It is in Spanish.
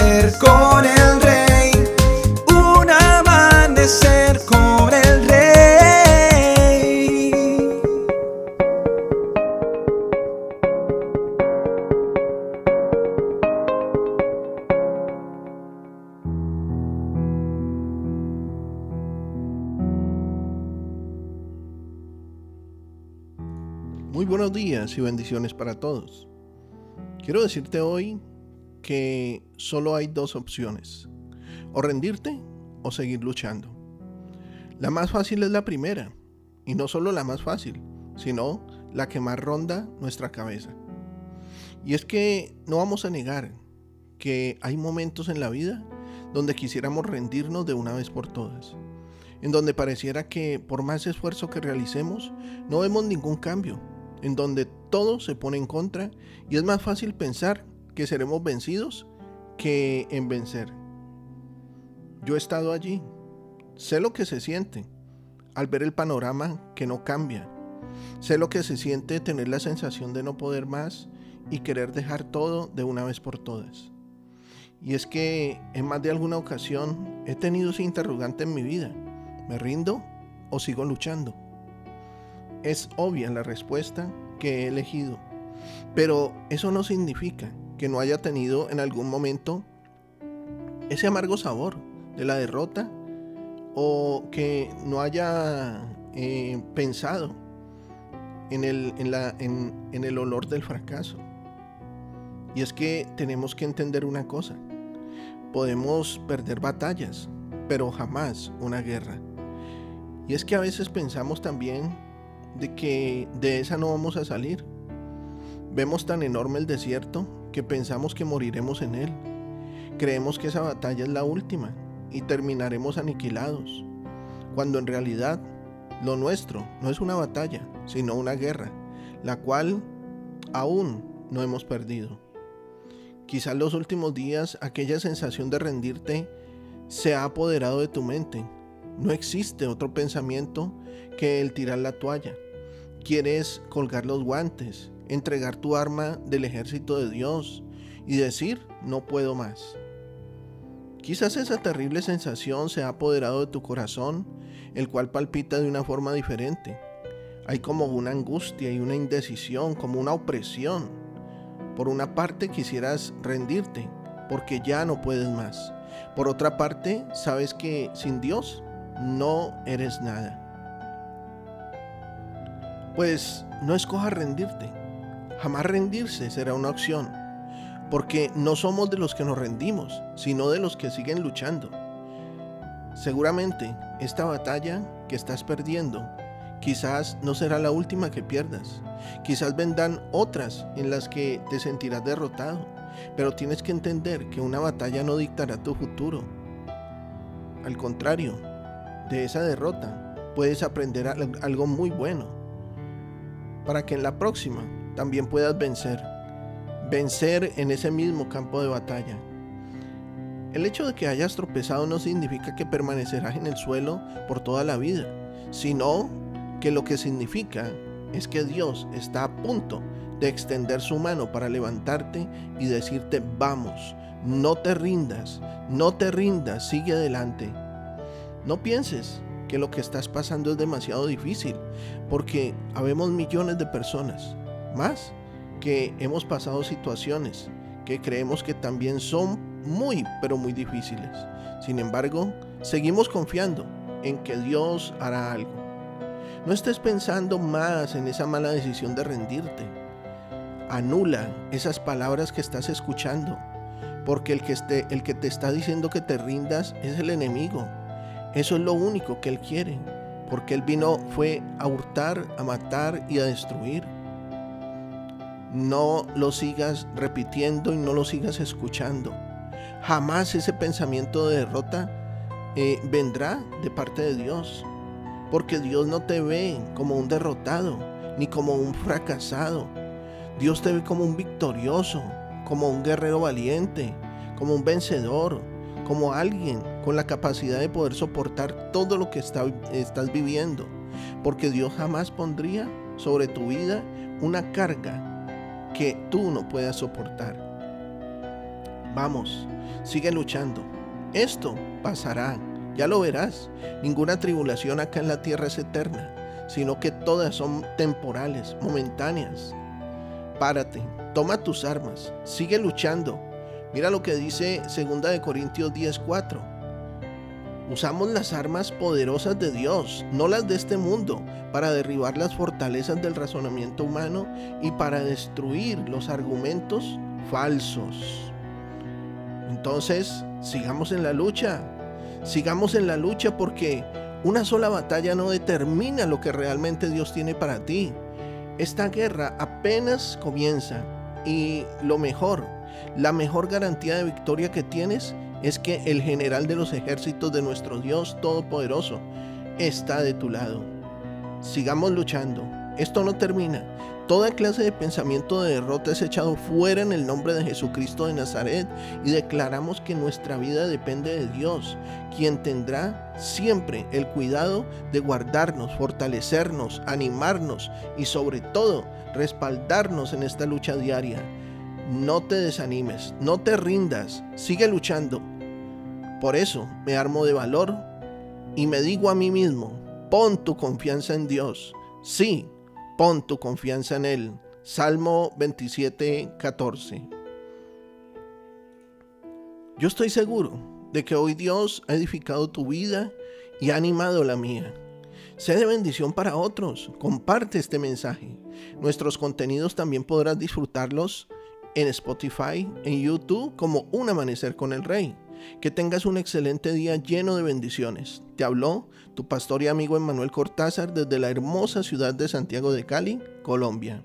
amanecer con el rey, un amanecer con el rey. Muy buenos días y bendiciones para todos. Quiero decirte hoy que solo hay dos opciones, o rendirte o seguir luchando. La más fácil es la primera, y no solo la más fácil, sino la que más ronda nuestra cabeza. Y es que no vamos a negar que hay momentos en la vida donde quisiéramos rendirnos de una vez por todas, en donde pareciera que por más esfuerzo que realicemos, no vemos ningún cambio, en donde todo se pone en contra y es más fácil pensar que seremos vencidos que en vencer. Yo he estado allí, sé lo que se siente al ver el panorama que no cambia, sé lo que se siente tener la sensación de no poder más y querer dejar todo de una vez por todas. Y es que en más de alguna ocasión he tenido ese interrogante en mi vida. ¿Me rindo o sigo luchando? Es obvia la respuesta que he elegido, pero eso no significa que no haya tenido en algún momento ese amargo sabor de la derrota o que no haya eh, pensado en el, en el olor del fracaso. Y es que tenemos que entender una cosa. Podemos perder batallas, pero jamás una guerra. Y es que a veces pensamos también de que de esa no vamos a salir. Vemos tan enorme el desierto que pensamos que moriremos en él. Creemos que esa batalla es la última y terminaremos aniquilados, cuando en realidad lo nuestro no es una batalla, sino una guerra, la cual aún no hemos perdido. Quizás los últimos días aquella sensación de rendirte se ha apoderado de tu mente. No existe otro pensamiento que el tirar la toalla. Quieres colgar los guantes, entregar tu arma del ejército de Dios y decir, no puedo más. Quizás esa terrible sensación se ha apoderado de tu corazón, el cual palpita de una forma diferente. Hay como una angustia y una indecisión, como una opresión por una parte quisieras rendirte porque ya no puedes más. Por otra parte, sabes que sin Dios no eres nada. Pues no escojas rendirte. Jamás rendirse será una opción. Porque no somos de los que nos rendimos, sino de los que siguen luchando. Seguramente esta batalla que estás perdiendo Quizás no será la última que pierdas. Quizás vendrán otras en las que te sentirás derrotado. Pero tienes que entender que una batalla no dictará tu futuro. Al contrario, de esa derrota puedes aprender algo muy bueno. Para que en la próxima también puedas vencer. Vencer en ese mismo campo de batalla. El hecho de que hayas tropezado no significa que permanecerás en el suelo por toda la vida, sino que lo que significa es que Dios está a punto de extender su mano para levantarte y decirte, vamos, no te rindas, no te rindas, sigue adelante. No pienses que lo que estás pasando es demasiado difícil, porque habemos millones de personas, más que hemos pasado situaciones que creemos que también son muy, pero muy difíciles. Sin embargo, seguimos confiando en que Dios hará algo. No estés pensando más en esa mala decisión de rendirte. Anula esas palabras que estás escuchando, porque el que, esté, el que te está diciendo que te rindas es el enemigo. Eso es lo único que él quiere, porque él vino fue a hurtar, a matar y a destruir. No lo sigas repitiendo y no lo sigas escuchando. Jamás ese pensamiento de derrota eh, vendrá de parte de Dios. Porque Dios no te ve como un derrotado, ni como un fracasado. Dios te ve como un victorioso, como un guerrero valiente, como un vencedor, como alguien con la capacidad de poder soportar todo lo que estás viviendo. Porque Dios jamás pondría sobre tu vida una carga que tú no puedas soportar. Vamos, sigue luchando. Esto pasará. Ya lo verás, ninguna tribulación acá en la tierra es eterna, sino que todas son temporales, momentáneas. Párate, toma tus armas, sigue luchando. Mira lo que dice 2 de Corintios 10:4. Usamos las armas poderosas de Dios, no las de este mundo, para derribar las fortalezas del razonamiento humano y para destruir los argumentos falsos. Entonces, sigamos en la lucha, sigamos en la lucha porque una sola batalla no determina lo que realmente Dios tiene para ti. Esta guerra apenas comienza y lo mejor, la mejor garantía de victoria que tienes es que el general de los ejércitos de nuestro Dios Todopoderoso está de tu lado. Sigamos luchando. Esto no termina. Toda clase de pensamiento de derrota es echado fuera en el nombre de Jesucristo de Nazaret y declaramos que nuestra vida depende de Dios, quien tendrá siempre el cuidado de guardarnos, fortalecernos, animarnos y sobre todo respaldarnos en esta lucha diaria. No te desanimes, no te rindas, sigue luchando. Por eso me armo de valor y me digo a mí mismo, pon tu confianza en Dios. Sí, pon tu confianza en Él. Salmo 27, 14. Yo estoy seguro de que hoy Dios ha edificado tu vida y ha animado la mía. Sé de bendición para otros. Comparte este mensaje. Nuestros contenidos también podrás disfrutarlos en Spotify, en YouTube, como Un Amanecer con el Rey. Que tengas un excelente día lleno de bendiciones. Te habló tu pastor y amigo Emmanuel Cortázar desde la hermosa ciudad de Santiago de Cali, Colombia.